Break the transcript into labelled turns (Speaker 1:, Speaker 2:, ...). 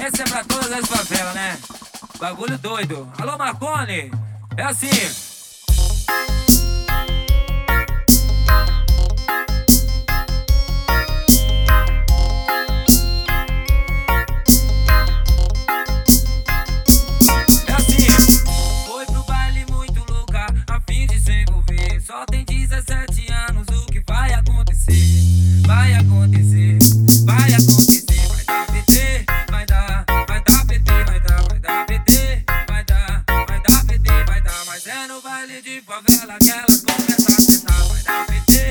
Speaker 1: Essa é pra todas as favelas, né? Bagulho doido. Alô, Marconi? É assim. a gal as long as I sit, I might not be dead.